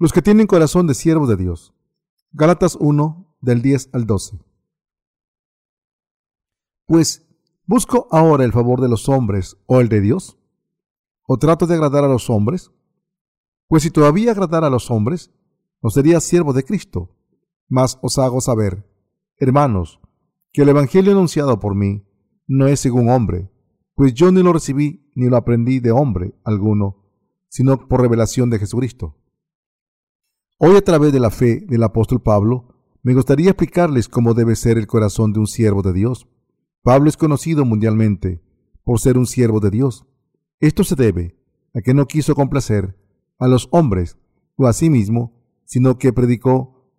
los que tienen corazón de siervos de Dios. Gálatas 1 del 10 al 12. Pues, ¿busco ahora el favor de los hombres o el de Dios? ¿O trato de agradar a los hombres? Pues si todavía agradara a los hombres, no sería siervo de Cristo. Mas os hago saber, hermanos, que el Evangelio anunciado por mí no es según hombre, pues yo ni lo recibí ni lo aprendí de hombre alguno, sino por revelación de Jesucristo. Hoy a través de la fe del apóstol Pablo, me gustaría explicarles cómo debe ser el corazón de un siervo de Dios. Pablo es conocido mundialmente por ser un siervo de Dios. Esto se debe a que no quiso complacer a los hombres o a sí mismo, sino que predicó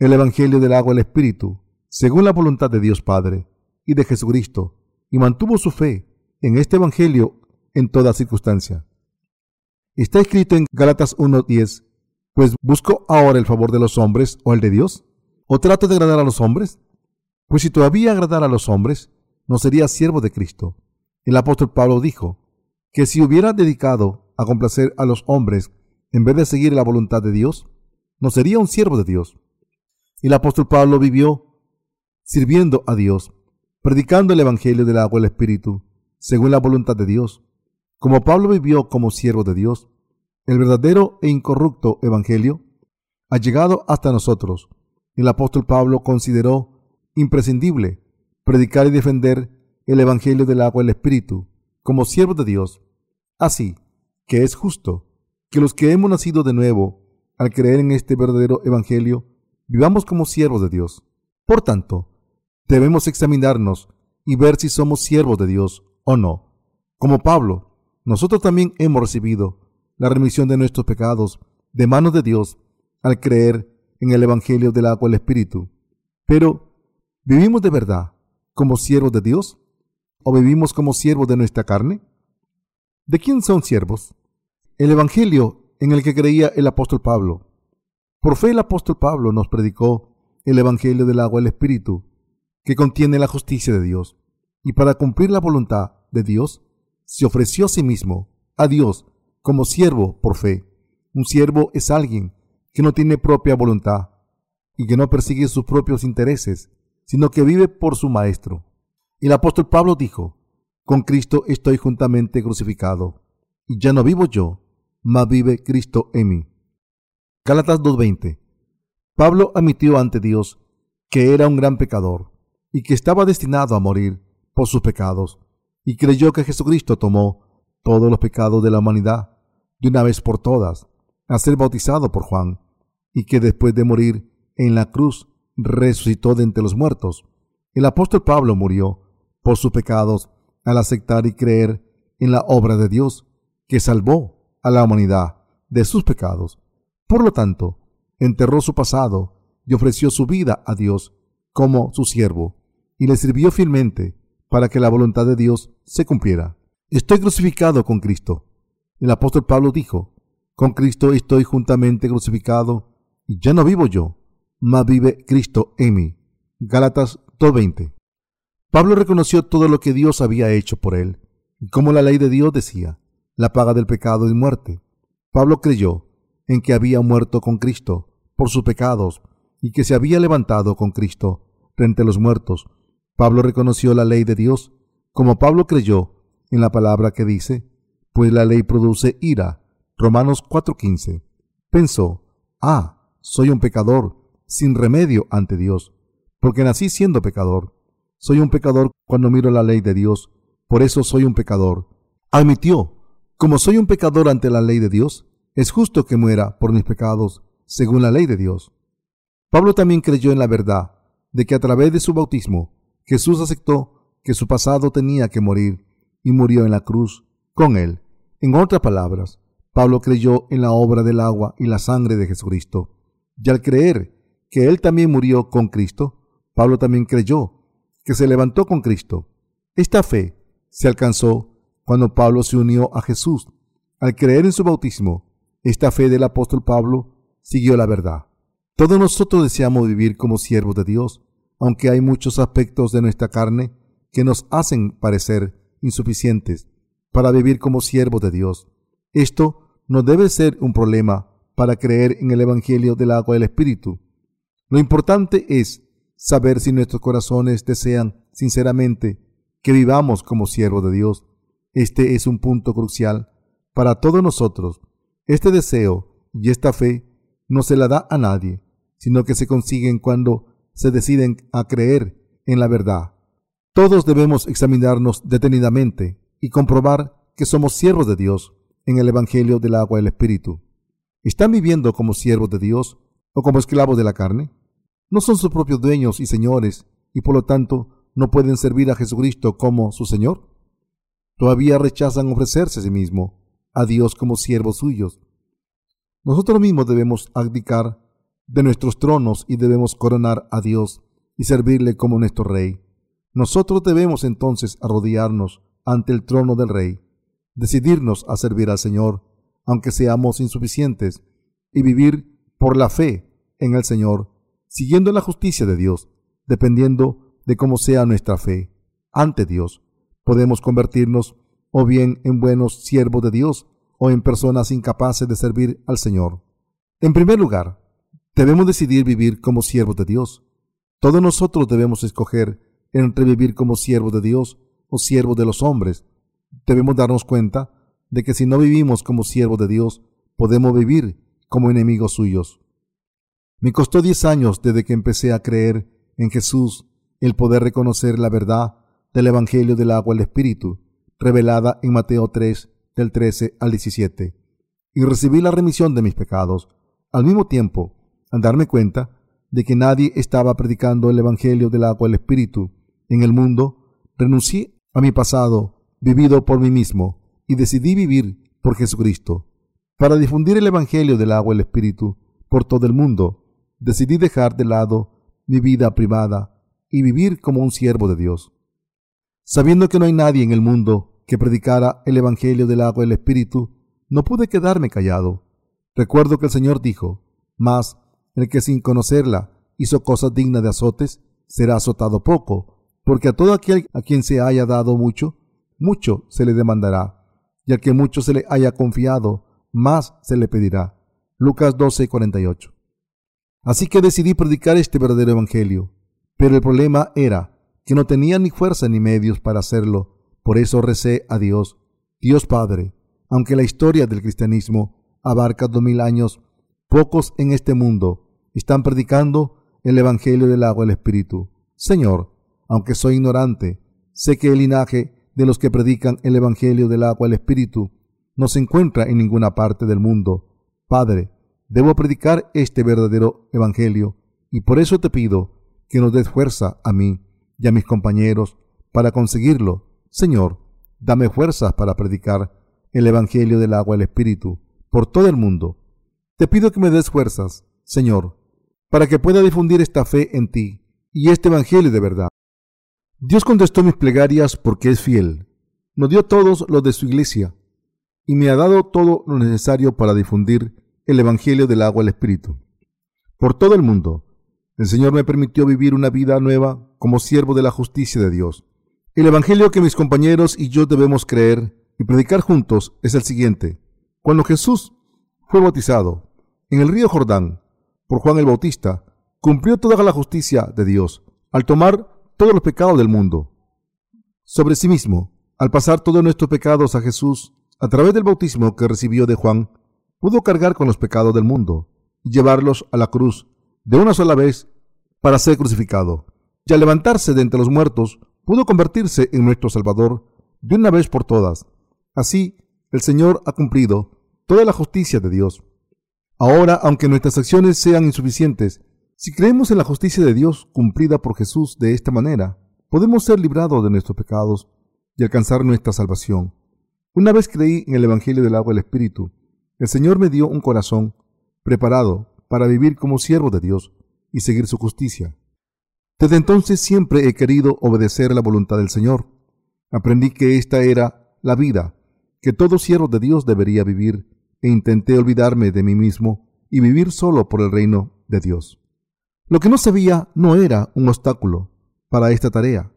el Evangelio del agua el Espíritu, según la voluntad de Dios Padre y de Jesucristo, y mantuvo su fe en este Evangelio en toda circunstancia. Está escrito en Gálatas 1.10, pues busco ahora el favor de los hombres o el de Dios, o trato de agradar a los hombres, pues si todavía agradara a los hombres, no sería siervo de Cristo. El apóstol Pablo dijo que si hubiera dedicado a complacer a los hombres en vez de seguir la voluntad de Dios, no sería un siervo de Dios. Y el apóstol Pablo vivió sirviendo a Dios, predicando el Evangelio del agua y el Espíritu, según la voluntad de Dios. Como Pablo vivió como siervo de Dios, el verdadero e incorrupto Evangelio ha llegado hasta nosotros. El apóstol Pablo consideró imprescindible predicar y defender el Evangelio del agua y el Espíritu como siervo de Dios. Así, que es justo que los que hemos nacido de nuevo, al creer en este verdadero Evangelio, vivamos como siervos de Dios. Por tanto, debemos examinarnos y ver si somos siervos de Dios o no. Como Pablo, nosotros también hemos recibido la remisión de nuestros pecados de manos de Dios al creer en el Evangelio del agua y el Espíritu. Pero, ¿vivimos de verdad como siervos de Dios? ¿O vivimos como siervos de nuestra carne? ¿De quién son siervos? El Evangelio en el que creía el apóstol Pablo. Por fe el apóstol Pablo nos predicó el Evangelio del agua y el Espíritu, que contiene la justicia de Dios, y para cumplir la voluntad de Dios, se ofreció a sí mismo, a Dios, como siervo por fe. Un siervo es alguien que no tiene propia voluntad y que no persigue sus propios intereses, sino que vive por su Maestro. El apóstol Pablo dijo, con Cristo estoy juntamente crucificado, y ya no vivo yo, mas vive Cristo en mí. Gálatas 2.20. Pablo admitió ante Dios que era un gran pecador y que estaba destinado a morir por sus pecados, y creyó que Jesucristo tomó todos los pecados de la humanidad de una vez por todas, a ser bautizado por Juan, y que después de morir en la cruz resucitó de entre los muertos. El apóstol Pablo murió por sus pecados al aceptar y creer en la obra de Dios que salvó a la humanidad de sus pecados. Por lo tanto, enterró su pasado y ofreció su vida a Dios como su siervo, y le sirvió fielmente para que la voluntad de Dios se cumpliera. Estoy crucificado con Cristo. El apóstol Pablo dijo, con Cristo estoy juntamente crucificado, y ya no vivo yo, mas vive Cristo en mí. Gálatas 2.20. Pablo reconoció todo lo que Dios había hecho por él, y como la ley de Dios decía, la paga del pecado es muerte. Pablo creyó en que había muerto con Cristo por sus pecados y que se había levantado con Cristo frente a los muertos. Pablo reconoció la ley de Dios, como Pablo creyó en la palabra que dice, pues la ley produce ira. Romanos 4:15. Pensó, ah, soy un pecador, sin remedio ante Dios, porque nací siendo pecador. Soy un pecador cuando miro la ley de Dios, por eso soy un pecador. Admitió, como soy un pecador ante la ley de Dios, es justo que muera por mis pecados, según la ley de Dios. Pablo también creyó en la verdad de que a través de su bautismo Jesús aceptó que su pasado tenía que morir y murió en la cruz con él. En otras palabras, Pablo creyó en la obra del agua y la sangre de Jesucristo. Y al creer que él también murió con Cristo, Pablo también creyó que se levantó con Cristo. Esta fe se alcanzó cuando Pablo se unió a Jesús. Al creer en su bautismo, esta fe del apóstol Pablo siguió la verdad. Todos nosotros deseamos vivir como siervos de Dios, aunque hay muchos aspectos de nuestra carne que nos hacen parecer insuficientes para vivir como siervos de Dios. Esto no debe ser un problema para creer en el Evangelio del agua del Espíritu. Lo importante es saber si nuestros corazones desean sinceramente que vivamos como siervos de Dios. Este es un punto crucial para todos nosotros. Este deseo y esta fe no se la da a nadie, sino que se consiguen cuando se deciden a creer en la verdad. Todos debemos examinarnos detenidamente y comprobar que somos siervos de Dios en el Evangelio del agua y el Espíritu. ¿Están viviendo como siervos de Dios o como esclavos de la carne? No son sus propios dueños y señores y por lo tanto no pueden servir a Jesucristo como su Señor. Todavía rechazan ofrecerse a sí mismo a Dios como siervos suyos. Nosotros mismos debemos abdicar de nuestros tronos y debemos coronar a Dios y servirle como nuestro Rey. Nosotros debemos entonces arrodillarnos ante el trono del Rey, decidirnos a servir al Señor, aunque seamos insuficientes, y vivir por la fe en el Señor, siguiendo la justicia de Dios, dependiendo de cómo sea nuestra fe ante Dios. Podemos convertirnos o bien en buenos siervos de Dios o en personas incapaces de servir al Señor. En primer lugar, debemos decidir vivir como siervos de Dios. Todos nosotros debemos escoger entre vivir como siervos de Dios o siervos de los hombres. Debemos darnos cuenta de que si no vivimos como siervos de Dios, podemos vivir como enemigos suyos. Me costó diez años desde que empecé a creer en Jesús el poder reconocer la verdad del Evangelio del agua el Espíritu, revelada en Mateo 3, del 13 al 17, y recibí la remisión de mis pecados. Al mismo tiempo, al darme cuenta de que nadie estaba predicando el Evangelio del agua el Espíritu en el mundo, renuncié a mi pasado, vivido por mí mismo, y decidí vivir por Jesucristo. Para difundir el Evangelio del agua y el Espíritu por todo el mundo, decidí dejar de lado mi vida privada y vivir como un siervo de Dios. Sabiendo que no hay nadie en el mundo que predicara el Evangelio del agua y el Espíritu, no pude quedarme callado. Recuerdo que el Señor dijo, Mas el que sin conocerla hizo cosas dignas de azotes, será azotado poco, porque a todo aquel a quien se haya dado mucho, mucho se le demandará, y al que mucho se le haya confiado, más se le pedirá. Lucas 12:48. Así que decidí predicar este verdadero evangelio, pero el problema era que no tenía ni fuerza ni medios para hacerlo, por eso recé a Dios, Dios Padre, aunque la historia del cristianismo abarca dos mil años, pocos en este mundo están predicando el evangelio del agua y el espíritu. Señor, aunque soy ignorante, sé que el linaje de los que predican el Evangelio del agua y el Espíritu no se encuentra en ninguna parte del mundo. Padre, debo predicar este verdadero Evangelio, y por eso te pido que nos des fuerza a mí y a mis compañeros para conseguirlo. Señor, dame fuerzas para predicar el Evangelio del agua y el Espíritu por todo el mundo. Te pido que me des fuerzas, Señor, para que pueda difundir esta fe en ti y este Evangelio de verdad. Dios contestó mis plegarias porque es fiel. Nos dio todos los de su iglesia y me ha dado todo lo necesario para difundir el Evangelio del agua al Espíritu. Por todo el mundo, el Señor me permitió vivir una vida nueva como siervo de la justicia de Dios. El Evangelio que mis compañeros y yo debemos creer y predicar juntos es el siguiente. Cuando Jesús fue bautizado en el río Jordán por Juan el Bautista, cumplió toda la justicia de Dios al tomar todos los pecados del mundo sobre sí mismo. Al pasar todos nuestros pecados a Jesús, a través del bautismo que recibió de Juan, pudo cargar con los pecados del mundo y llevarlos a la cruz de una sola vez para ser crucificado. Y al levantarse de entre los muertos, pudo convertirse en nuestro Salvador de una vez por todas. Así, el Señor ha cumplido toda la justicia de Dios. Ahora, aunque nuestras acciones sean insuficientes si creemos en la justicia de Dios cumplida por Jesús de esta manera, podemos ser librados de nuestros pecados y alcanzar nuestra salvación. Una vez creí en el Evangelio del agua y el Espíritu, el Señor me dio un corazón preparado para vivir como siervo de Dios y seguir su justicia. Desde entonces siempre he querido obedecer la voluntad del Señor. Aprendí que esta era la vida que todo siervo de Dios debería vivir e intenté olvidarme de mí mismo y vivir solo por el reino de Dios. Lo que no sabía no era un obstáculo para esta tarea,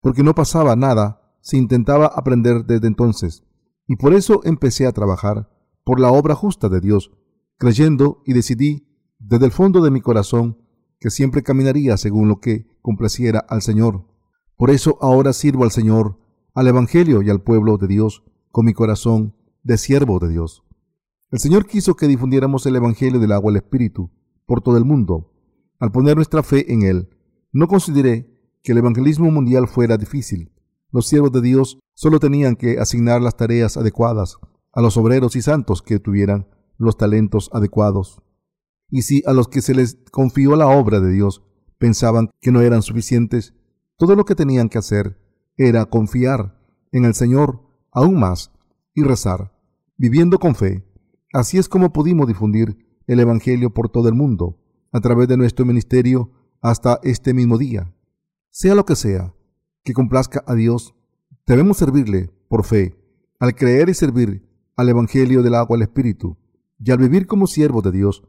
porque no pasaba nada si intentaba aprender desde entonces, y por eso empecé a trabajar por la obra justa de Dios creyendo y decidí desde el fondo de mi corazón que siempre caminaría según lo que complaciera al Señor. Por eso ahora sirvo al Señor, al Evangelio y al pueblo de Dios con mi corazón de siervo de Dios. El Señor quiso que difundiéramos el Evangelio del agua al Espíritu por todo el mundo. Al poner nuestra fe en Él, no consideré que el evangelismo mundial fuera difícil. Los siervos de Dios solo tenían que asignar las tareas adecuadas a los obreros y santos que tuvieran los talentos adecuados. Y si a los que se les confió la obra de Dios pensaban que no eran suficientes, todo lo que tenían que hacer era confiar en el Señor aún más y rezar, viviendo con fe. Así es como pudimos difundir el Evangelio por todo el mundo, a través de nuestro ministerio hasta este mismo día. Sea lo que sea, que complazca a Dios, debemos servirle por fe, al creer y servir al Evangelio del agua al Espíritu, y al vivir como siervos de Dios,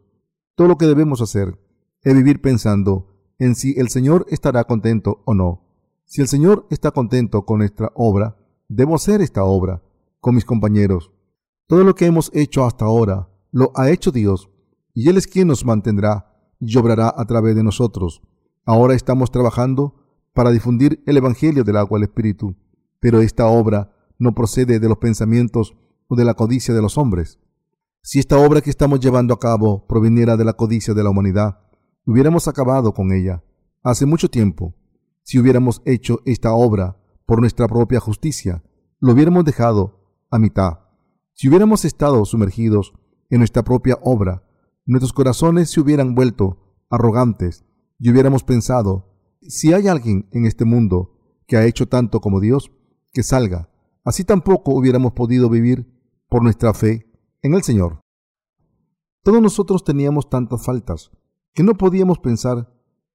todo lo que debemos hacer es vivir pensando en si el Señor estará contento o no. Si el Señor está contento con nuestra obra, debo hacer esta obra con mis compañeros. Todo lo que hemos hecho hasta ahora lo ha hecho Dios, y Él es quien nos mantendrá y obrará a través de nosotros. Ahora estamos trabajando para difundir el Evangelio del agua al Espíritu, pero esta obra no procede de los pensamientos o de la codicia de los hombres. Si esta obra que estamos llevando a cabo proviniera de la codicia de la humanidad, hubiéramos acabado con ella hace mucho tiempo. Si hubiéramos hecho esta obra por nuestra propia justicia, lo hubiéramos dejado a mitad. Si hubiéramos estado sumergidos en nuestra propia obra, nuestros corazones se hubieran vuelto arrogantes y hubiéramos pensado, si hay alguien en este mundo que ha hecho tanto como Dios, que salga. Así tampoco hubiéramos podido vivir por nuestra fe en el Señor. Todos nosotros teníamos tantas faltas que no podíamos pensar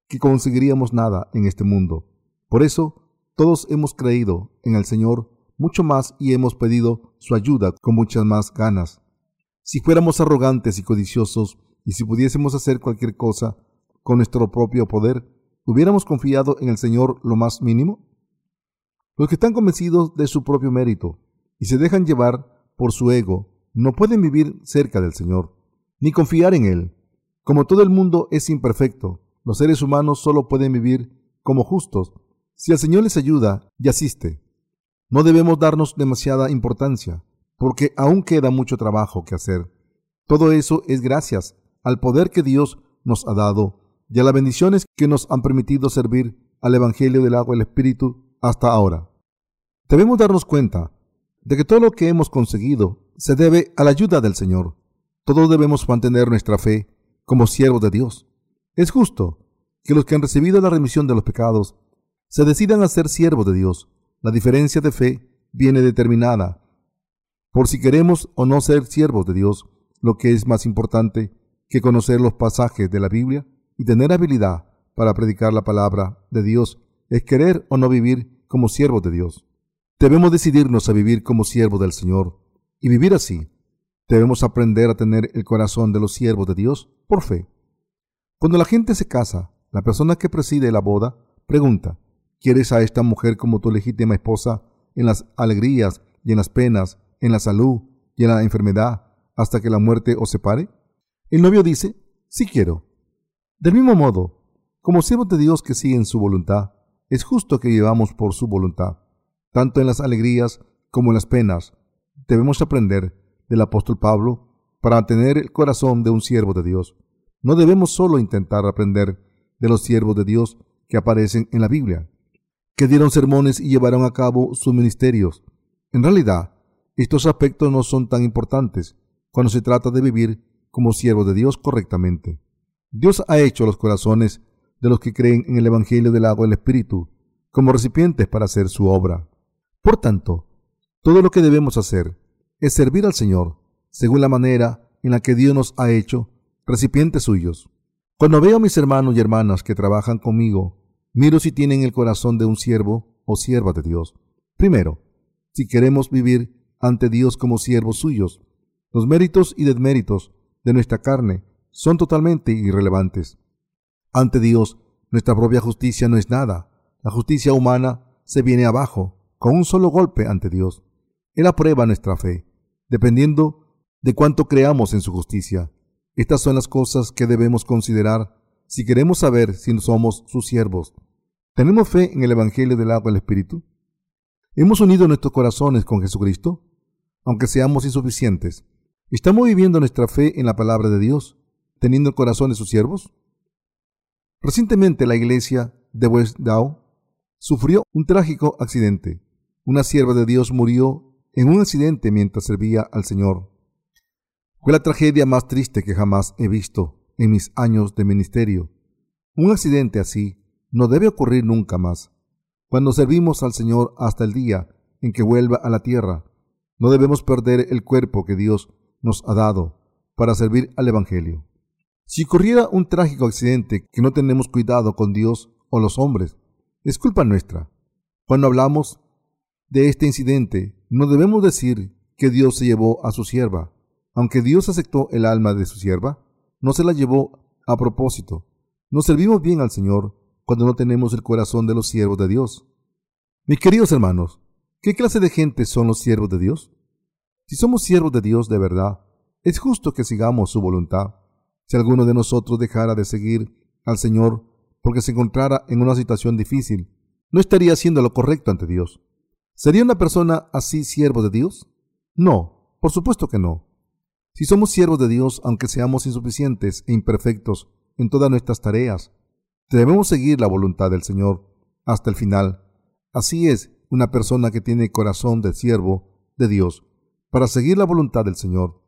que conseguiríamos nada en este mundo. Por eso, todos hemos creído en el Señor mucho más y hemos pedido su ayuda con muchas más ganas. Si fuéramos arrogantes y codiciosos, y si pudiésemos hacer cualquier cosa con nuestro propio poder, ¿hubiéramos confiado en el Señor lo más mínimo? Los que están convencidos de su propio mérito y se dejan llevar por su ego no pueden vivir cerca del Señor, ni confiar en Él. Como todo el mundo es imperfecto, los seres humanos solo pueden vivir como justos si el Señor les ayuda y asiste. No debemos darnos demasiada importancia, porque aún queda mucho trabajo que hacer. Todo eso es gracias al poder que Dios nos ha dado y a las bendiciones que nos han permitido servir al Evangelio del agua y el Espíritu hasta ahora. Debemos darnos cuenta de que todo lo que hemos conseguido se debe a la ayuda del Señor. Todos debemos mantener nuestra fe como siervos de Dios. Es justo que los que han recibido la remisión de los pecados se decidan a ser siervos de Dios. La diferencia de fe viene determinada por si queremos o no ser siervos de Dios, lo que es más importante que conocer los pasajes de la Biblia y tener habilidad para predicar la palabra de Dios es querer o no vivir como siervos de Dios. Debemos decidirnos a vivir como siervos del Señor y vivir así. Debemos aprender a tener el corazón de los siervos de Dios por fe. Cuando la gente se casa, la persona que preside la boda pregunta, ¿quieres a esta mujer como tu legítima esposa en las alegrías y en las penas en la salud y en la enfermedad hasta que la muerte os separe? El novio dice, sí quiero. Del mismo modo, como siervos de Dios que siguen su voluntad, es justo que vivamos por su voluntad, tanto en las alegrías como en las penas. Debemos aprender del apóstol Pablo para tener el corazón de un siervo de Dios. No debemos solo intentar aprender de los siervos de Dios que aparecen en la Biblia, que dieron sermones y llevaron a cabo sus ministerios. En realidad, estos aspectos no son tan importantes cuando se trata de vivir como siervo de Dios correctamente. Dios ha hecho los corazones de los que creen en el Evangelio del agua y el Espíritu como recipientes para hacer su obra. Por tanto, todo lo que debemos hacer es servir al Señor según la manera en la que Dios nos ha hecho recipientes suyos. Cuando veo a mis hermanos y hermanas que trabajan conmigo, miro si tienen el corazón de un siervo o sierva de Dios. Primero, si queremos vivir ante Dios como siervos suyos. Los méritos y desméritos de nuestra carne son totalmente irrelevantes. Ante Dios, nuestra propia justicia no es nada. La justicia humana se viene abajo con un solo golpe ante Dios. Él aprueba nuestra fe, dependiendo de cuánto creamos en su justicia. Estas son las cosas que debemos considerar si queremos saber si somos sus siervos. ¿Tenemos fe en el Evangelio del agua y el Espíritu? ¿Hemos unido nuestros corazones con Jesucristo? Aunque seamos insuficientes, ¿estamos viviendo nuestra fe en la palabra de Dios, teniendo el corazón de sus siervos? Recientemente la iglesia de West Dow sufrió un trágico accidente. Una sierva de Dios murió en un accidente mientras servía al Señor. Fue la tragedia más triste que jamás he visto en mis años de ministerio. Un accidente así no debe ocurrir nunca más. Cuando servimos al Señor hasta el día en que vuelva a la tierra, no debemos perder el cuerpo que Dios nos ha dado para servir al Evangelio. Si ocurriera un trágico accidente que no tenemos cuidado con Dios o los hombres, es culpa nuestra. Cuando hablamos de este incidente, no debemos decir que Dios se llevó a su sierva, aunque Dios aceptó el alma de su sierva, no se la llevó a propósito. No servimos bien al Señor cuando no tenemos el corazón de los siervos de Dios. Mis queridos hermanos, ¿qué clase de gente son los siervos de Dios? Si somos siervos de Dios de verdad, es justo que sigamos su voluntad. Si alguno de nosotros dejara de seguir al Señor porque se encontrara en una situación difícil, no estaría haciendo lo correcto ante Dios. ¿Sería una persona así siervo de Dios? No, por supuesto que no. Si somos siervos de Dios, aunque seamos insuficientes e imperfectos en todas nuestras tareas, debemos seguir la voluntad del Señor hasta el final. Así es una persona que tiene corazón de siervo de Dios para seguir la voluntad del Señor.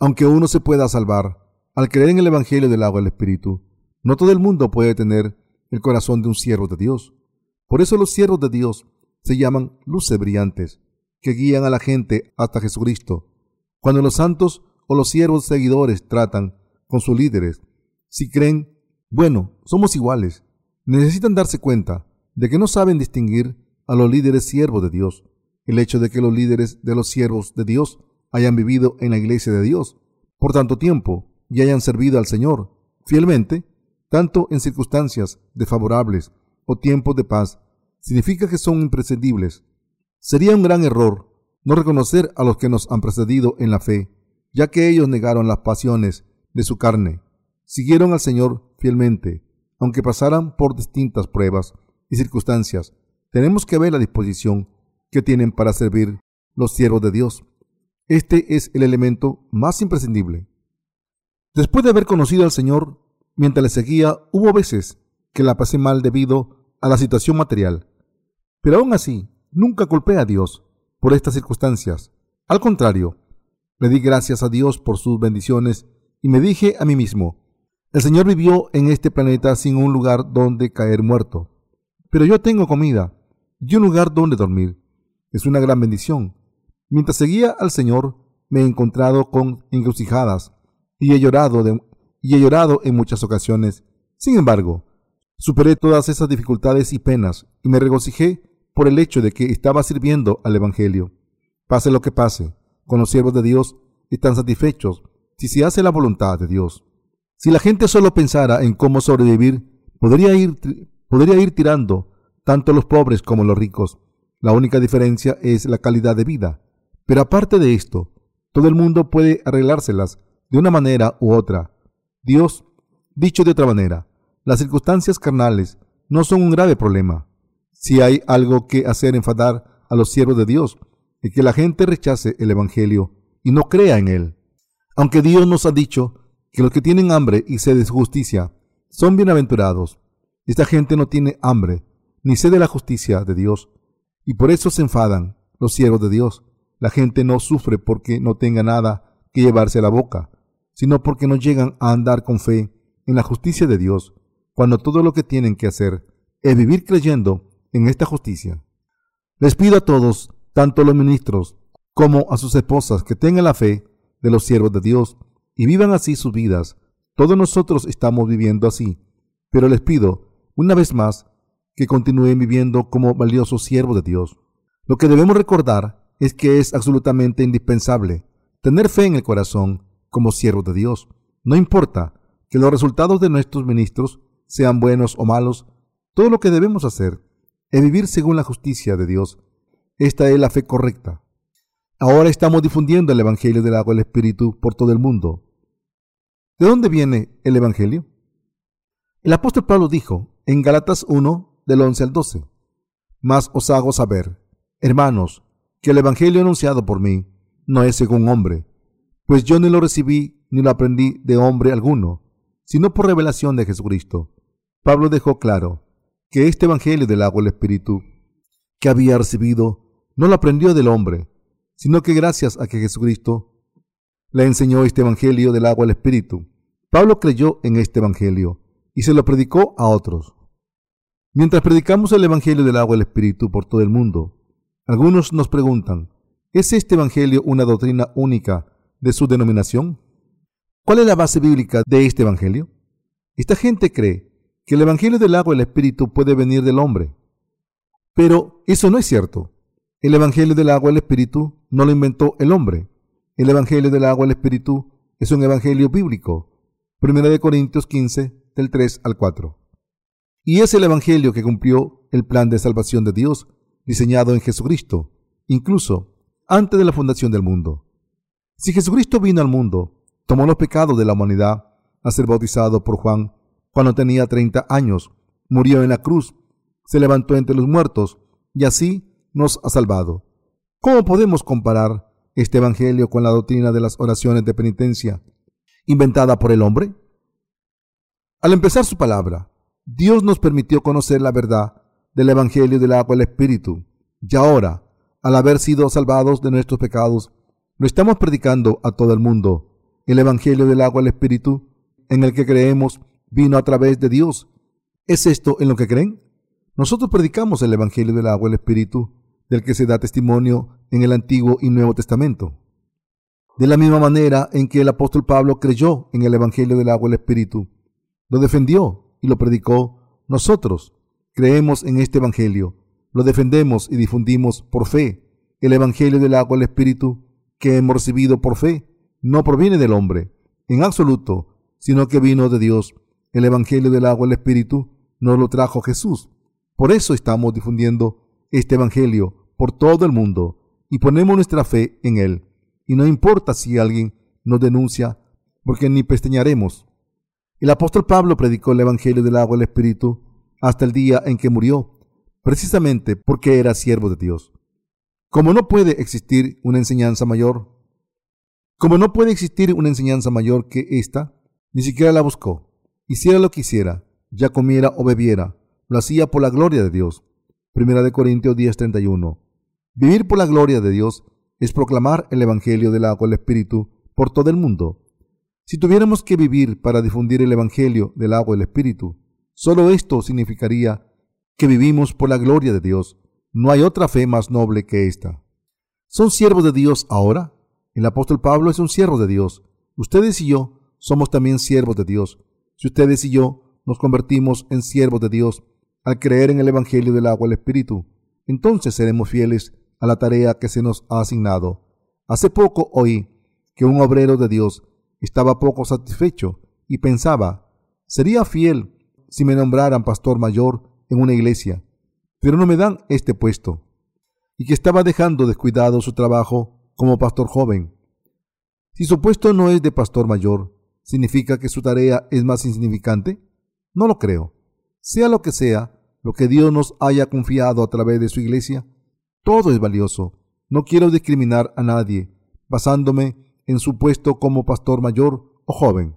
Aunque uno se pueda salvar al creer en el Evangelio del agua del Espíritu, no todo el mundo puede tener el corazón de un siervo de Dios. Por eso los siervos de Dios se llaman luces brillantes, que guían a la gente hasta Jesucristo. Cuando los santos o los siervos seguidores tratan con sus líderes, si creen, bueno, somos iguales, necesitan darse cuenta de que no saben distinguir a los líderes siervos de Dios. El hecho de que los líderes de los siervos de Dios hayan vivido en la iglesia de Dios por tanto tiempo y hayan servido al Señor fielmente, tanto en circunstancias desfavorables o tiempos de paz, significa que son imprescindibles. Sería un gran error no reconocer a los que nos han precedido en la fe ya que ellos negaron las pasiones de su carne, siguieron al Señor fielmente, aunque pasaran por distintas pruebas y circunstancias. Tenemos que ver la disposición que tienen para servir los siervos de Dios. Este es el elemento más imprescindible. Después de haber conocido al Señor, mientras le seguía, hubo veces que la pasé mal debido a la situación material. Pero aún así, nunca culpé a Dios por estas circunstancias. Al contrario, le di gracias a Dios por sus bendiciones y me dije a mí mismo, el Señor vivió en este planeta sin un lugar donde caer muerto. Pero yo tengo comida y un lugar donde dormir. Es una gran bendición. Mientras seguía al Señor, me he encontrado con encrucijadas y he llorado, y he llorado en muchas ocasiones. Sin embargo, superé todas esas dificultades y penas y me regocijé por el hecho de que estaba sirviendo al Evangelio. Pase lo que pase, con los siervos de Dios están satisfechos si se hace la voluntad de Dios. Si la gente solo pensara en cómo sobrevivir, podría ir, podría ir tirando tanto los pobres como los ricos. La única diferencia es la calidad de vida. Pero aparte de esto, todo el mundo puede arreglárselas de una manera u otra. Dios, dicho de otra manera, las circunstancias carnales no son un grave problema. Si hay algo que hacer enfadar a los siervos de Dios, y que la gente rechace el Evangelio y no crea en él. Aunque Dios nos ha dicho que los que tienen hambre y sed de justicia son bienaventurados, esta gente no tiene hambre ni sed de la justicia de Dios, y por eso se enfadan los siervos de Dios. La gente no sufre porque no tenga nada que llevarse a la boca, sino porque no llegan a andar con fe en la justicia de Dios, cuando todo lo que tienen que hacer es vivir creyendo en esta justicia. Les pido a todos tanto los ministros como a sus esposas que tengan la fe de los siervos de Dios y vivan así sus vidas. Todos nosotros estamos viviendo así, pero les pido, una vez más, que continúen viviendo como valiosos siervos de Dios. Lo que debemos recordar es que es absolutamente indispensable tener fe en el corazón como siervos de Dios. No importa que los resultados de nuestros ministros sean buenos o malos, todo lo que debemos hacer es vivir según la justicia de Dios esta es la fe correcta. Ahora estamos difundiendo el Evangelio del agua del Espíritu por todo el mundo. ¿De dónde viene el Evangelio? El apóstol Pablo dijo en Galatas 1, del 11 al 12, Mas os hago saber, hermanos, que el Evangelio anunciado por mí no es según hombre, pues yo ni lo recibí ni lo aprendí de hombre alguno, sino por revelación de Jesucristo. Pablo dejó claro que este Evangelio del agua y el Espíritu que había recibido no lo aprendió del hombre, sino que gracias a que Jesucristo le enseñó este Evangelio del agua al Espíritu, Pablo creyó en este Evangelio y se lo predicó a otros. Mientras predicamos el Evangelio del agua al Espíritu por todo el mundo, algunos nos preguntan, ¿es este Evangelio una doctrina única de su denominación? ¿Cuál es la base bíblica de este Evangelio? Esta gente cree que el Evangelio del agua y el Espíritu puede venir del hombre. Pero eso no es cierto. El Evangelio del agua y el Espíritu no lo inventó el hombre. El Evangelio del agua y el Espíritu es un Evangelio bíblico. Primera de Corintios 15, del 3 al 4. Y es el Evangelio que cumplió el plan de salvación de Dios diseñado en Jesucristo, incluso antes de la fundación del mundo. Si Jesucristo vino al mundo, tomó los pecados de la humanidad a ser bautizado por Juan cuando tenía 30 años, murió en la cruz, se levantó entre los muertos y así nos ha salvado. ¿Cómo podemos comparar este Evangelio con la doctrina de las oraciones de penitencia inventada por el hombre? Al empezar su palabra, Dios nos permitió conocer la verdad del Evangelio del agua y el Espíritu, y ahora, al haber sido salvados de nuestros pecados, lo estamos predicando a todo el mundo. El Evangelio del agua y el Espíritu, en el que creemos, vino a través de Dios. ¿Es esto en lo que creen? Nosotros predicamos el Evangelio del agua y el Espíritu, del que se da testimonio en el Antiguo y Nuevo Testamento. De la misma manera en que el apóstol Pablo creyó en el Evangelio del agua y el Espíritu, lo defendió y lo predicó, nosotros creemos en este Evangelio, lo defendemos y difundimos por fe. El Evangelio del agua el Espíritu que hemos recibido por fe no proviene del hombre, en absoluto, sino que vino de Dios. El Evangelio del agua el Espíritu nos lo trajo Jesús. Por eso estamos difundiendo este Evangelio por todo el mundo y ponemos nuestra fe en él. Y no importa si alguien nos denuncia, porque ni pesteñaremos. El apóstol Pablo predicó el Evangelio del agua y el Espíritu hasta el día en que murió, precisamente porque era siervo de Dios. Como no puede existir una enseñanza mayor, como no puede existir una enseñanza mayor que esta, ni siquiera la buscó. Hiciera lo que hiciera, ya comiera o bebiera, lo hacía por la gloria de Dios. Primera de Corintios 10:31. Vivir por la gloria de Dios es proclamar el Evangelio del agua y el Espíritu por todo el mundo. Si tuviéramos que vivir para difundir el Evangelio del agua y el Espíritu, solo esto significaría que vivimos por la gloria de Dios. No hay otra fe más noble que esta. ¿Son siervos de Dios ahora? El apóstol Pablo es un siervo de Dios. Ustedes y yo somos también siervos de Dios. Si ustedes y yo nos convertimos en siervos de Dios, al creer en el Evangelio del agua y el Espíritu, entonces seremos fieles a la tarea que se nos ha asignado. Hace poco oí que un obrero de Dios estaba poco satisfecho y pensaba, sería fiel si me nombraran pastor mayor en una iglesia, pero no me dan este puesto, y que estaba dejando descuidado su trabajo como pastor joven. Si su puesto no es de pastor mayor, ¿significa que su tarea es más insignificante? No lo creo. Sea lo que sea, lo que Dios nos haya confiado a través de su iglesia, todo es valioso. No quiero discriminar a nadie, basándome en su puesto como pastor mayor o joven.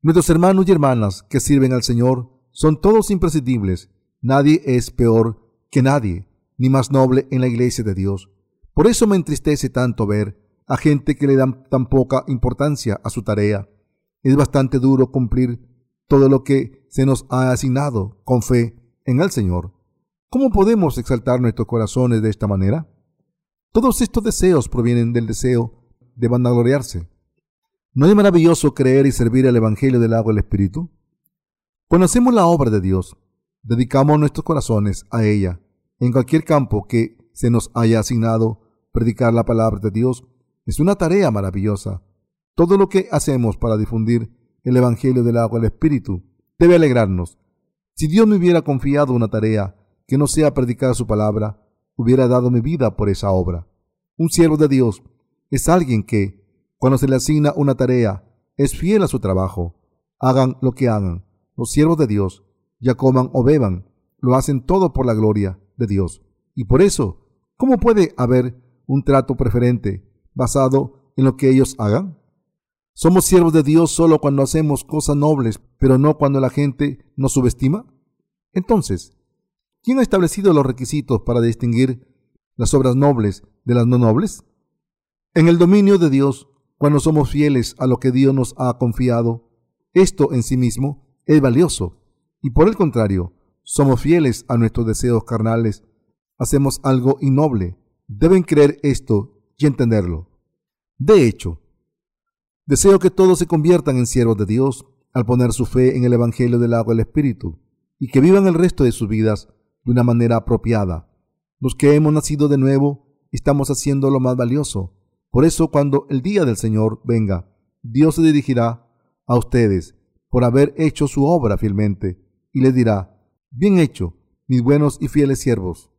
Nuestros hermanos y hermanas que sirven al Señor son todos imprescindibles. Nadie es peor que nadie, ni más noble en la iglesia de Dios. Por eso me entristece tanto ver a gente que le dan tan poca importancia a su tarea. Es bastante duro cumplir todo lo que se nos ha asignado con fe en el Señor. ¿Cómo podemos exaltar nuestros corazones de esta manera? Todos estos deseos provienen del deseo de vanagloriarse. ¿No es maravilloso creer y servir al Evangelio del agua y el Espíritu? Conocemos la obra de Dios, dedicamos nuestros corazones a ella. En cualquier campo que se nos haya asignado predicar la palabra de Dios es una tarea maravillosa. Todo lo que hacemos para difundir el Evangelio del agua y el Espíritu debe alegrarnos si Dios me hubiera confiado una tarea que no sea predicar su palabra, hubiera dado mi vida por esa obra. Un siervo de Dios es alguien que, cuando se le asigna una tarea, es fiel a su trabajo. Hagan lo que hagan, los siervos de Dios, ya coman o beban, lo hacen todo por la gloria de Dios. Y por eso, ¿cómo puede haber un trato preferente basado en lo que ellos hagan? ¿Somos siervos de Dios solo cuando hacemos cosas nobles, pero no cuando la gente nos subestima? Entonces, ¿quién ha establecido los requisitos para distinguir las obras nobles de las no nobles? En el dominio de Dios, cuando somos fieles a lo que Dios nos ha confiado, esto en sí mismo es valioso. Y por el contrario, somos fieles a nuestros deseos carnales, hacemos algo innoble. Deben creer esto y entenderlo. De hecho, deseo que todos se conviertan en siervos de Dios al poner su fe en el Evangelio del agua del Espíritu y que vivan el resto de sus vidas de una manera apropiada. Los que hemos nacido de nuevo estamos haciendo lo más valioso. Por eso cuando el día del Señor venga, Dios se dirigirá a ustedes por haber hecho su obra fielmente y les dirá, bien hecho, mis buenos y fieles siervos.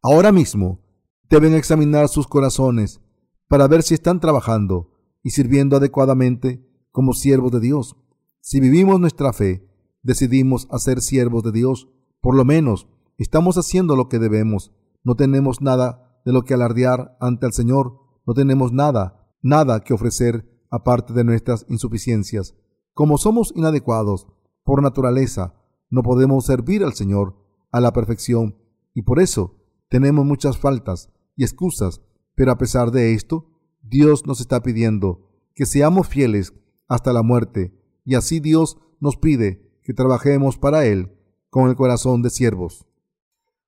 Ahora mismo deben examinar sus corazones para ver si están trabajando y sirviendo adecuadamente como siervos de Dios. Si vivimos nuestra fe, decidimos hacer siervos de Dios, por lo menos estamos haciendo lo que debemos. No tenemos nada de lo que alardear ante el Señor, no tenemos nada, nada que ofrecer aparte de nuestras insuficiencias. Como somos inadecuados por naturaleza, no podemos servir al Señor a la perfección y por eso tenemos muchas faltas y excusas, pero a pesar de esto, Dios nos está pidiendo que seamos fieles hasta la muerte y así Dios nos pide que trabajemos para Él con el corazón de siervos.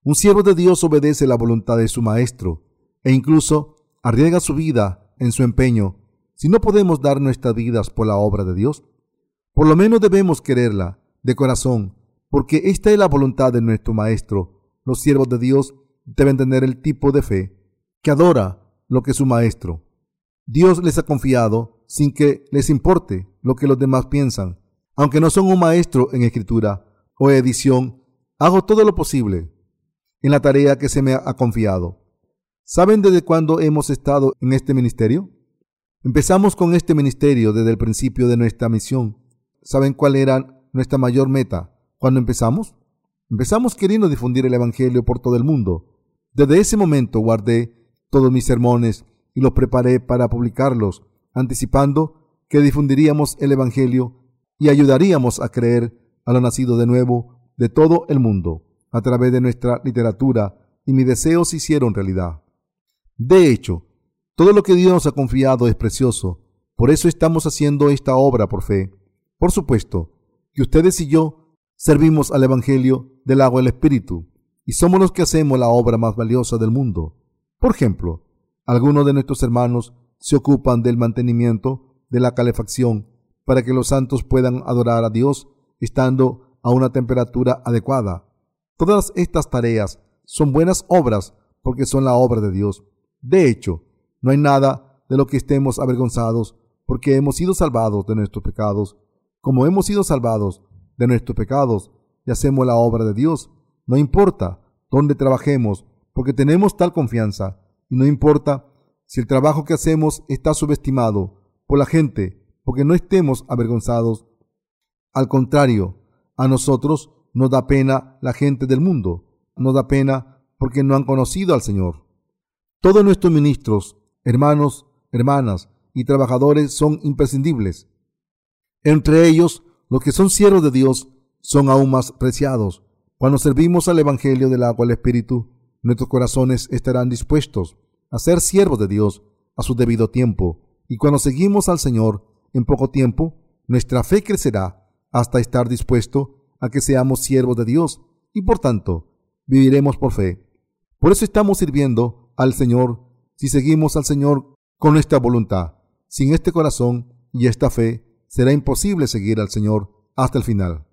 Un siervo de Dios obedece la voluntad de su Maestro e incluso arriesga su vida en su empeño. Si no podemos dar nuestras vidas por la obra de Dios, por lo menos debemos quererla de corazón, porque esta es la voluntad de nuestro Maestro. Los siervos de Dios deben tener el tipo de fe que adora lo que su Maestro. Dios les ha confiado sin que les importe lo que los demás piensan. Aunque no son un maestro en escritura o edición, hago todo lo posible en la tarea que se me ha confiado. ¿Saben desde cuándo hemos estado en este ministerio? Empezamos con este ministerio desde el principio de nuestra misión. ¿Saben cuál era nuestra mayor meta cuando empezamos? Empezamos queriendo difundir el Evangelio por todo el mundo. Desde ese momento guardé todos mis sermones y los preparé para publicarlos, anticipando que difundiríamos el Evangelio y ayudaríamos a creer a lo nacido de nuevo de todo el mundo a través de nuestra literatura y mis deseos se hicieron realidad. De hecho, todo lo que Dios nos ha confiado es precioso, por eso estamos haciendo esta obra por fe. Por supuesto, que ustedes y yo servimos al Evangelio del agua del Espíritu y somos los que hacemos la obra más valiosa del mundo. Por ejemplo, algunos de nuestros hermanos se ocupan del mantenimiento de la calefacción para que los santos puedan adorar a Dios estando a una temperatura adecuada. Todas estas tareas son buenas obras porque son la obra de Dios. De hecho, no hay nada de lo que estemos avergonzados porque hemos sido salvados de nuestros pecados. Como hemos sido salvados de nuestros pecados y hacemos la obra de Dios, no importa dónde trabajemos porque tenemos tal confianza y no importa si el trabajo que hacemos está subestimado por la gente porque no estemos avergonzados. Al contrario, a nosotros nos da pena la gente del mundo, nos da pena porque no han conocido al Señor. Todos nuestros ministros, hermanos, hermanas y trabajadores son imprescindibles. Entre ellos, los que son siervos de Dios son aún más preciados. Cuando servimos al Evangelio del agua del Espíritu, nuestros corazones estarán dispuestos a ser siervos de Dios a su debido tiempo. Y cuando seguimos al Señor, en poco tiempo, nuestra fe crecerá hasta estar dispuesto a que seamos siervos de Dios y por tanto viviremos por fe. Por eso estamos sirviendo al Señor si seguimos al Señor con nuestra voluntad. Sin este corazón y esta fe será imposible seguir al Señor hasta el final.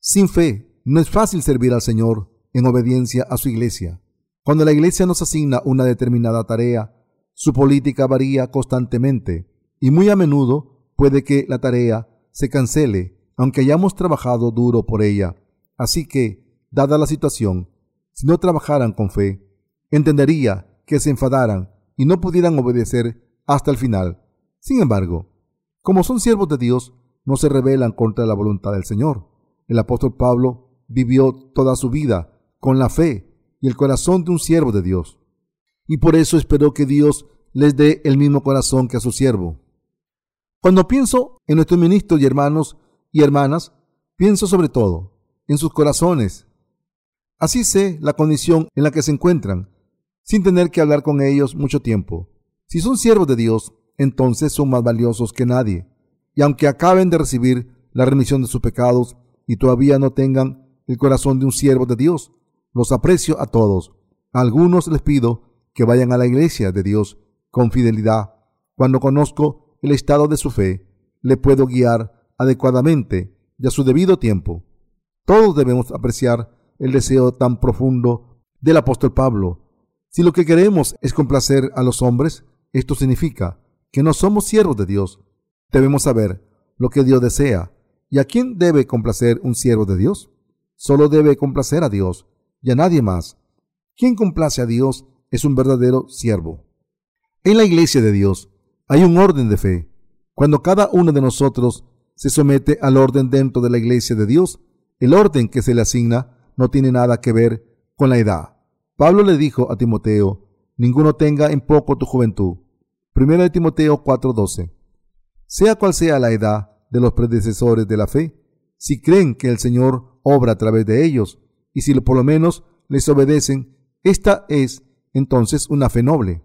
Sin fe no es fácil servir al Señor en obediencia a su iglesia. Cuando la iglesia nos asigna una determinada tarea, su política varía constantemente y muy a menudo puede que la tarea se cancele, aunque hayamos trabajado duro por ella. Así que, dada la situación, si no trabajaran con fe, entendería que se enfadaran y no pudieran obedecer hasta el final. Sin embargo, Como son siervos de Dios, no se rebelan contra la voluntad del Señor. El apóstol Pablo vivió toda su vida con la fe y el corazón de un siervo de Dios. Y por eso esperó que Dios les dé el mismo corazón que a su siervo. Cuando pienso en nuestros ministros y hermanos y hermanas, pienso sobre todo en sus corazones. Así sé la condición en la que se encuentran, sin tener que hablar con ellos mucho tiempo. Si son siervos de Dios, entonces son más valiosos que nadie. Y aunque acaben de recibir la remisión de sus pecados y todavía no tengan el corazón de un siervo de Dios, los aprecio a todos. A algunos les pido que vayan a la iglesia de Dios con fidelidad. Cuando conozco el estado de su fe, le puedo guiar adecuadamente y a su debido tiempo. Todos debemos apreciar el deseo tan profundo del apóstol Pablo. Si lo que queremos es complacer a los hombres, esto significa que no somos siervos de Dios. Debemos saber lo que Dios desea. ¿Y a quién debe complacer un siervo de Dios? Solo debe complacer a Dios y a nadie más. Quien complace a Dios es un verdadero siervo. En la iglesia de Dios hay un orden de fe. Cuando cada uno de nosotros se somete al orden dentro de la iglesia de Dios, el orden que se le asigna no tiene nada que ver con la edad. Pablo le dijo a Timoteo, ninguno tenga en poco tu juventud, Primero de Timoteo 4:12. Sea cual sea la edad de los predecesores de la fe, si creen que el Señor obra a través de ellos, y si por lo menos les obedecen, esta es entonces una fe noble.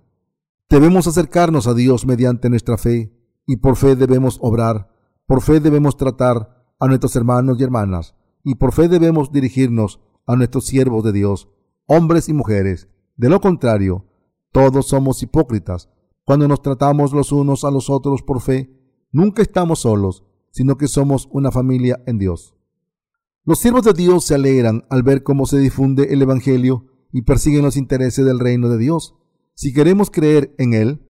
Debemos acercarnos a Dios mediante nuestra fe, y por fe debemos obrar, por fe debemos tratar a nuestros hermanos y hermanas, y por fe debemos dirigirnos a nuestros siervos de Dios, hombres y mujeres. De lo contrario, todos somos hipócritas cuando nos tratamos los unos a los otros por fe, nunca estamos solos, sino que somos una familia en Dios. Los siervos de Dios se alegran al ver cómo se difunde el Evangelio y persiguen los intereses del reino de Dios. Si queremos creer en Él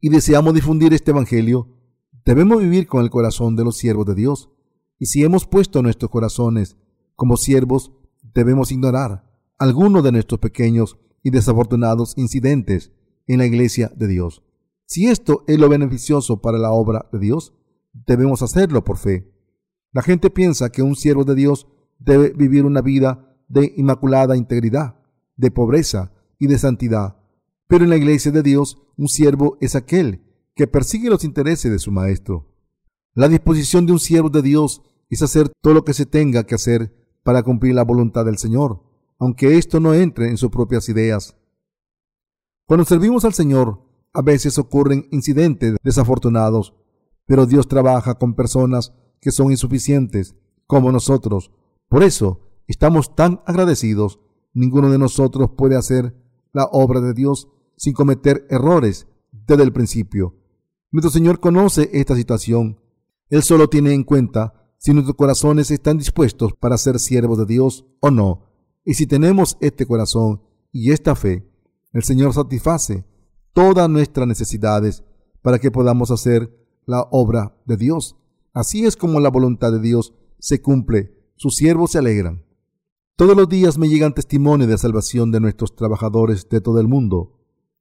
y deseamos difundir este Evangelio, debemos vivir con el corazón de los siervos de Dios. Y si hemos puesto nuestros corazones como siervos, debemos ignorar algunos de nuestros pequeños y desafortunados incidentes en la iglesia de Dios. Si esto es lo beneficioso para la obra de Dios, debemos hacerlo por fe. La gente piensa que un siervo de Dios debe vivir una vida de inmaculada integridad, de pobreza y de santidad. Pero en la iglesia de Dios, un siervo es aquel que persigue los intereses de su maestro. La disposición de un siervo de Dios es hacer todo lo que se tenga que hacer para cumplir la voluntad del Señor, aunque esto no entre en sus propias ideas. Cuando servimos al Señor, a veces ocurren incidentes desafortunados, pero Dios trabaja con personas que son insuficientes, como nosotros. Por eso estamos tan agradecidos. Ninguno de nosotros puede hacer la obra de Dios sin cometer errores desde el principio. Nuestro Señor conoce esta situación. Él solo tiene en cuenta si nuestros corazones están dispuestos para ser siervos de Dios o no. Y si tenemos este corazón y esta fe, el Señor satisface todas nuestras necesidades para que podamos hacer la obra de Dios. Así es como la voluntad de Dios se cumple. Sus siervos se alegran. Todos los días me llegan testimonios de salvación de nuestros trabajadores de todo el mundo.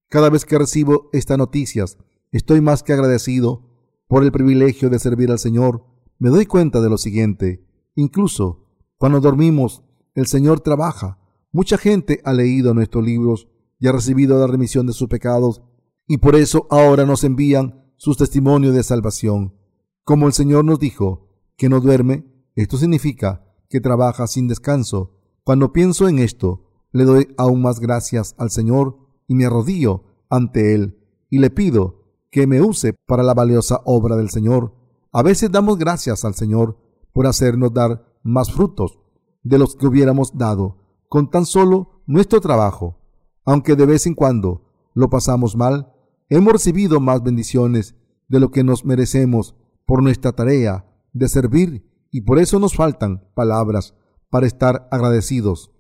Cada vez que recibo estas noticias, estoy más que agradecido por el privilegio de servir al Señor. Me doy cuenta de lo siguiente. Incluso cuando dormimos, el Señor trabaja. Mucha gente ha leído nuestros libros y ha recibido la remisión de sus pecados, y por eso ahora nos envían sus testimonios de salvación. Como el Señor nos dijo que no duerme, esto significa que trabaja sin descanso. Cuando pienso en esto, le doy aún más gracias al Señor y me arrodillo ante Él y le pido que me use para la valiosa obra del Señor. A veces damos gracias al Señor por hacernos dar más frutos de los que hubiéramos dado con tan solo nuestro trabajo. Aunque de vez en cuando lo pasamos mal, hemos recibido más bendiciones de lo que nos merecemos por nuestra tarea de servir y por eso nos faltan palabras para estar agradecidos.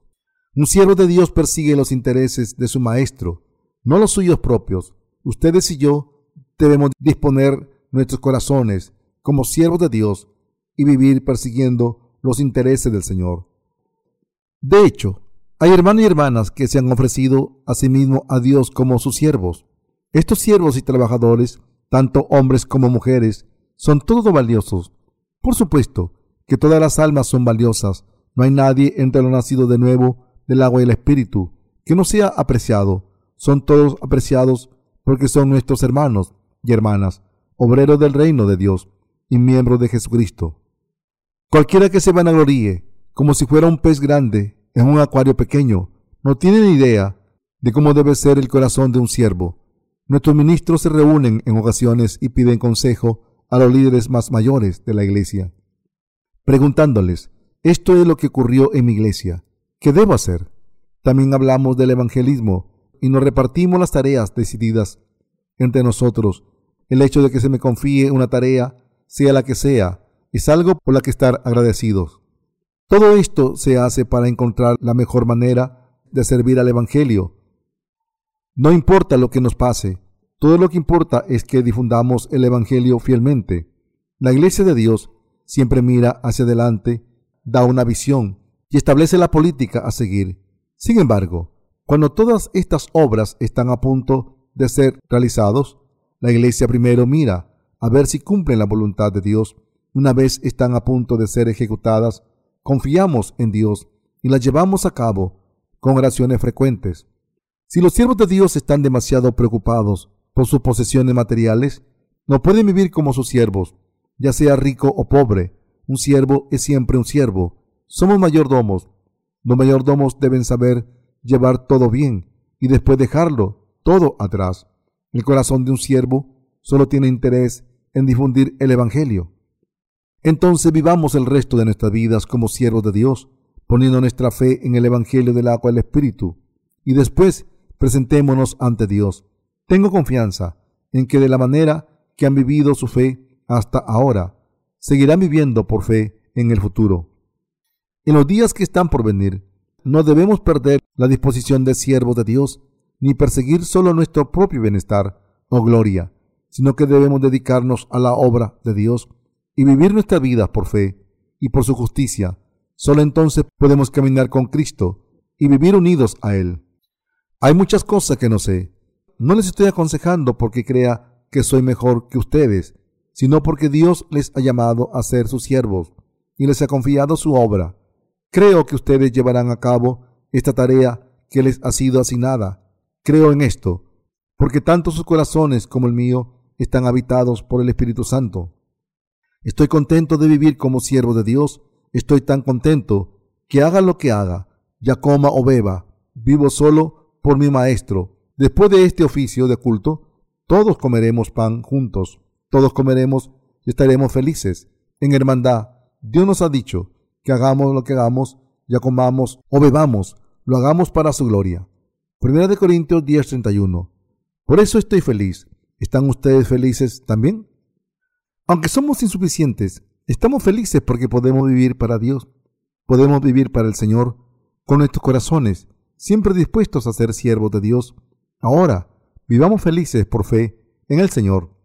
Un siervo de Dios persigue los intereses de su maestro, no los suyos propios. Ustedes y yo debemos disponer nuestros corazones como siervos de Dios y vivir persiguiendo los intereses del Señor. De hecho, hay hermanos y hermanas que se han ofrecido a sí mismos a Dios como sus siervos. Estos siervos y trabajadores, tanto hombres como mujeres, son todos valiosos. Por supuesto que todas las almas son valiosas. No hay nadie entre los nacidos de nuevo del agua y el espíritu que no sea apreciado. Son todos apreciados porque son nuestros hermanos y hermanas, obreros del reino de Dios y miembros de Jesucristo. Cualquiera que se vanagloríe como si fuera un pez grande en un acuario pequeño, no tiene ni idea de cómo debe ser el corazón de un siervo. Nuestros ministros se reúnen en ocasiones y piden consejo a los líderes más mayores de la iglesia, preguntándoles, esto es lo que ocurrió en mi iglesia, ¿qué debo hacer? También hablamos del evangelismo y nos repartimos las tareas decididas entre nosotros. El hecho de que se me confíe una tarea, sea la que sea, es algo por la que estar agradecidos. Todo esto se hace para encontrar la mejor manera de servir al Evangelio. No importa lo que nos pase, todo lo que importa es que difundamos el Evangelio fielmente. La Iglesia de Dios siempre mira hacia adelante, da una visión y establece la política a seguir. Sin embargo, cuando todas estas obras están a punto de ser realizados, la iglesia primero mira a ver si cumplen la voluntad de Dios. Una vez están a punto de ser ejecutadas, confiamos en Dios y las llevamos a cabo con oraciones frecuentes. Si los siervos de Dios están demasiado preocupados por sus posesiones materiales, no pueden vivir como sus siervos, ya sea rico o pobre. Un siervo es siempre un siervo. Somos mayordomos los mayordomos deben saber llevar todo bien y después dejarlo todo atrás. El corazón de un siervo solo tiene interés en difundir el Evangelio. Entonces vivamos el resto de nuestras vidas como siervos de Dios, poniendo nuestra fe en el Evangelio del agua del Espíritu, y después presentémonos ante Dios. Tengo confianza en que de la manera que han vivido su fe hasta ahora, seguirán viviendo por fe en el futuro. En los días que están por venir, no debemos perder la disposición de siervos de Dios, ni perseguir solo nuestro propio bienestar o gloria, sino que debemos dedicarnos a la obra de Dios y vivir nuestra vida por fe y por su justicia. Solo entonces podemos caminar con Cristo y vivir unidos a Él. Hay muchas cosas que no sé. No les estoy aconsejando porque crea que soy mejor que ustedes, sino porque Dios les ha llamado a ser sus siervos y les ha confiado su obra. Creo que ustedes llevarán a cabo esta tarea que les ha sido asignada. Creo en esto, porque tanto sus corazones como el mío están habitados por el Espíritu Santo. Estoy contento de vivir como siervo de Dios. Estoy tan contento que haga lo que haga, ya coma o beba, vivo solo por mi Maestro. Después de este oficio de culto, todos comeremos pan juntos, todos comeremos y estaremos felices. En hermandad, Dios nos ha dicho, que hagamos lo que hagamos, ya comamos o bebamos, lo hagamos para su gloria. Primera de Corintios 10:31. Por eso estoy feliz. ¿Están ustedes felices también? Aunque somos insuficientes, estamos felices porque podemos vivir para Dios. Podemos vivir para el Señor con nuestros corazones, siempre dispuestos a ser siervos de Dios. Ahora, vivamos felices por fe en el Señor.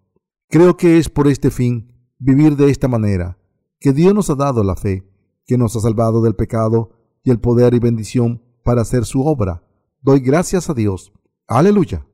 Creo que es por este fin, vivir de esta manera, que Dios nos ha dado la fe que nos ha salvado del pecado y el poder y bendición para hacer su obra. Doy gracias a Dios. Aleluya.